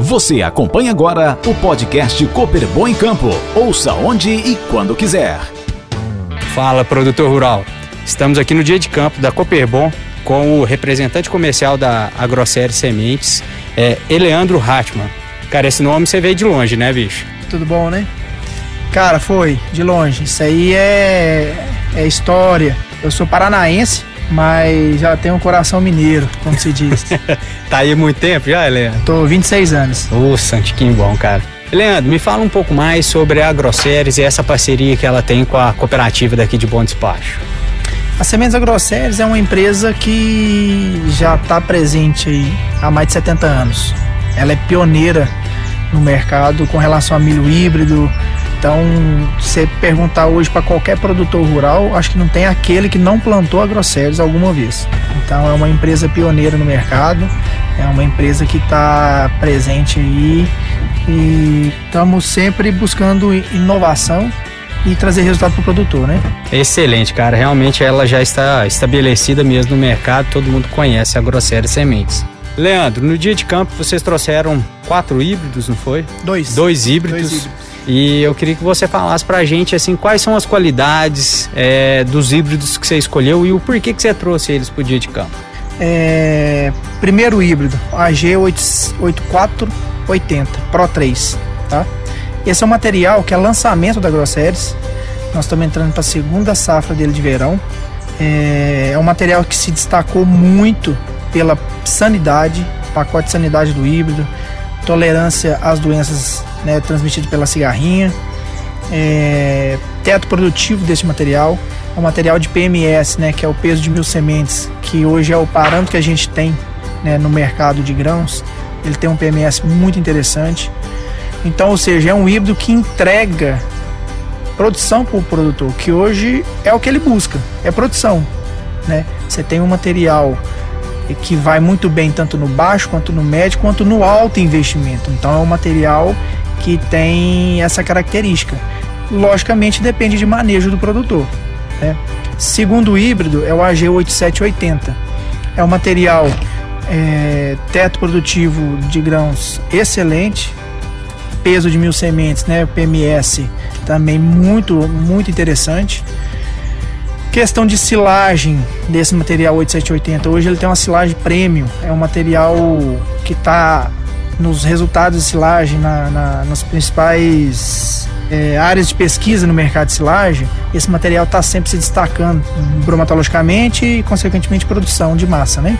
Você acompanha agora o podcast Cooper Bom em Campo. Ouça onde e quando quiser. Fala, produtor rural. Estamos aqui no dia de campo da Cooperbon com o representante comercial da Agrosérie Sementes, é Eleandro Hartmann. Cara, esse nome você veio de longe, né, bicho? Tudo bom, né? Cara, foi de longe. Isso aí é, é história. Eu sou paranaense, mas já tenho um coração mineiro, como se diz. tá aí muito tempo já, Leandro? Tô 26 anos. Ô, Santiquinho bom, cara. Leandro, me fala um pouco mais sobre a Agroséries e essa parceria que ela tem com a cooperativa daqui de Bom Despacho. A Sementes Agroséries é uma empresa que já está presente aí há mais de 70 anos. Ela é pioneira no mercado com relação a milho híbrido, então, você perguntar hoje para qualquer produtor rural, acho que não tem aquele que não plantou agrossérios alguma vez. Então, é uma empresa pioneira no mercado, é uma empresa que está presente aí e estamos sempre buscando inovação e trazer resultado para o produtor, né? Excelente, cara. Realmente ela já está estabelecida mesmo no mercado, todo mundo conhece a Grosséria Sementes. Leandro, no dia de campo vocês trouxeram quatro híbridos, não foi? Dois. Dois híbridos. Dois híbridos. E eu queria que você falasse pra gente assim quais são as qualidades é, dos híbridos que você escolheu e o porquê que você trouxe eles pro dia de campo. É, primeiro híbrido, AG8480 Pro 3, tá? Esse é um material que é lançamento da Grosseries. Nós estamos entrando para a segunda safra dele de verão. É, é um material que se destacou muito pela sanidade, pacote de sanidade do híbrido, tolerância às doenças né, transmitidas pela cigarrinha, é, teto produtivo desse material, é um material de PMS, né, que é o peso de mil sementes, que hoje é o parâmetro que a gente tem né, no mercado de grãos. Ele tem um PMS muito interessante. Então, ou seja, é um híbrido que entrega produção para o produtor, que hoje é o que ele busca, é produção. Né? Você tem um material que vai muito bem tanto no baixo quanto no médio quanto no alto investimento. Então é um material que tem essa característica. Logicamente depende de manejo do produtor. Né? Segundo híbrido é o AG8780. É um material é, teto produtivo de grãos excelente, peso de mil sementes, né, PMS também muito muito interessante. Questão de silagem desse material 8780. Hoje ele tem uma silagem premium, é um material que está nos resultados de silagem, na, na nas principais é, áreas de pesquisa no mercado de silagem, esse material está sempre se destacando bromatologicamente e, consequentemente, produção de massa, né?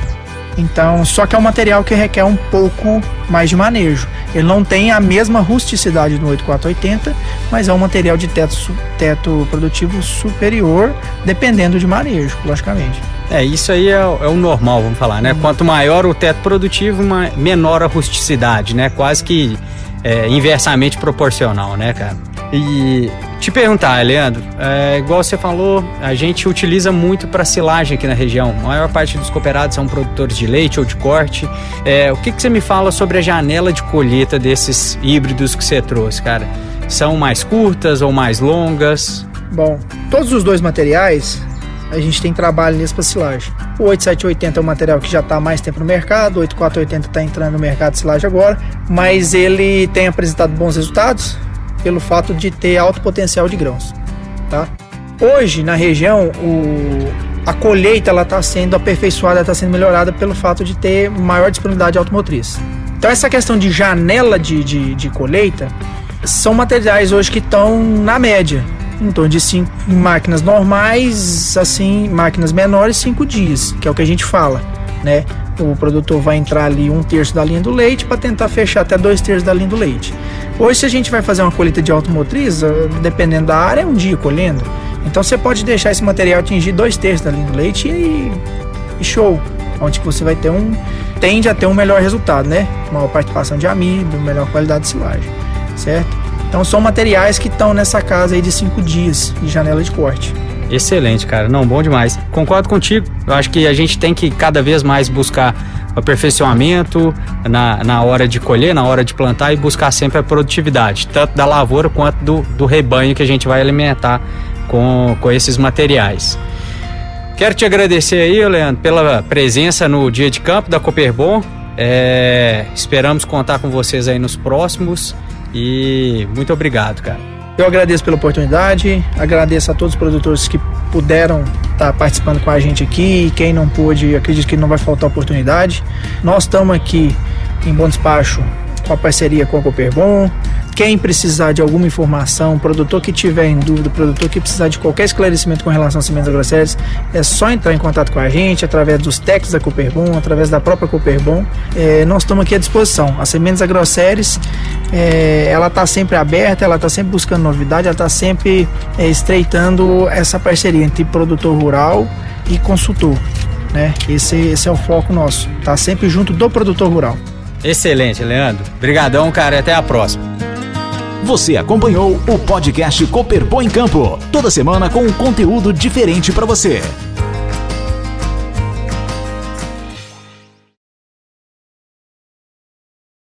Então, só que é um material que requer um pouco mais de manejo. Ele não tem a mesma rusticidade do 8480, mas é um material de teto, teto produtivo superior, dependendo de manejo, logicamente. É, isso aí é, é o normal, vamos falar, né? Uhum. Quanto maior o teto produtivo, menor a rusticidade, né? Quase que é, inversamente proporcional, né, cara? E te perguntar, Leandro, é, igual você falou, a gente utiliza muito para silagem aqui na região. A maior parte dos cooperados são produtores de leite ou de corte. É, o que, que você me fala sobre a janela de colheita desses híbridos que você trouxe, cara? São mais curtas ou mais longas? Bom, todos os dois materiais a gente tem trabalho nisso para silagem. O 8780 é um material que já está há mais tempo no mercado, o 8480 está entrando no mercado de silagem agora, mas ele tem apresentado bons resultados pelo fato de ter alto potencial de grãos. Tá? Hoje, na região, o, a colheita está sendo aperfeiçoada, está sendo melhorada pelo fato de ter maior disponibilidade automotriz. Então, essa questão de janela de, de, de colheita são materiais hoje que estão na média, em torno de cinco máquinas normais, assim, máquinas menores, cinco dias, que é o que a gente fala, né? O produtor vai entrar ali um terço da linha do leite para tentar fechar até dois terços da linha do leite. Hoje, se a gente vai fazer uma colheita de automotriz, eh, dependendo da área, é um dia colhendo. Então você pode deixar esse material atingir dois terços da linha do leite e, e show. Onde que você vai ter um. tende a ter um melhor resultado, né? Maior participação de amido, melhor qualidade de silagem, certo? Então são materiais que estão nessa casa aí de cinco dias de janela de corte. Excelente, cara. Não, bom demais. Concordo contigo. Eu acho que a gente tem que cada vez mais buscar aperfeiçoamento na, na hora de colher, na hora de plantar e buscar sempre a produtividade, tanto da lavoura quanto do, do rebanho que a gente vai alimentar com, com esses materiais. Quero te agradecer aí, Leandro, pela presença no dia de campo da Cooperbon. É, esperamos contar com vocês aí nos próximos e muito obrigado, cara. Eu agradeço pela oportunidade, agradeço a todos os produtores que puderam estar tá participando com a gente aqui quem não pôde, acredito que não vai faltar oportunidade. Nós estamos aqui em Bom Despacho com a parceria com a Cooperbon, quem precisar de alguma informação, produtor que tiver em dúvida, produtor que precisar de qualquer esclarecimento com relação a sementes agrossérias, é só entrar em contato com a gente através dos técnicos da Cooperbon, através da própria Cooperbon. É, nós estamos aqui à disposição. A Sementes Agrossérias, é, ela está sempre aberta, ela está sempre buscando novidade, ela está sempre é, estreitando essa parceria entre produtor rural e consultor. Né? Esse, esse é o foco nosso, tá sempre junto do produtor rural. Excelente, Leandro. Obrigadão, cara, e até a próxima. Você acompanhou o podcast Cooper em Campo, toda semana com um conteúdo diferente para você.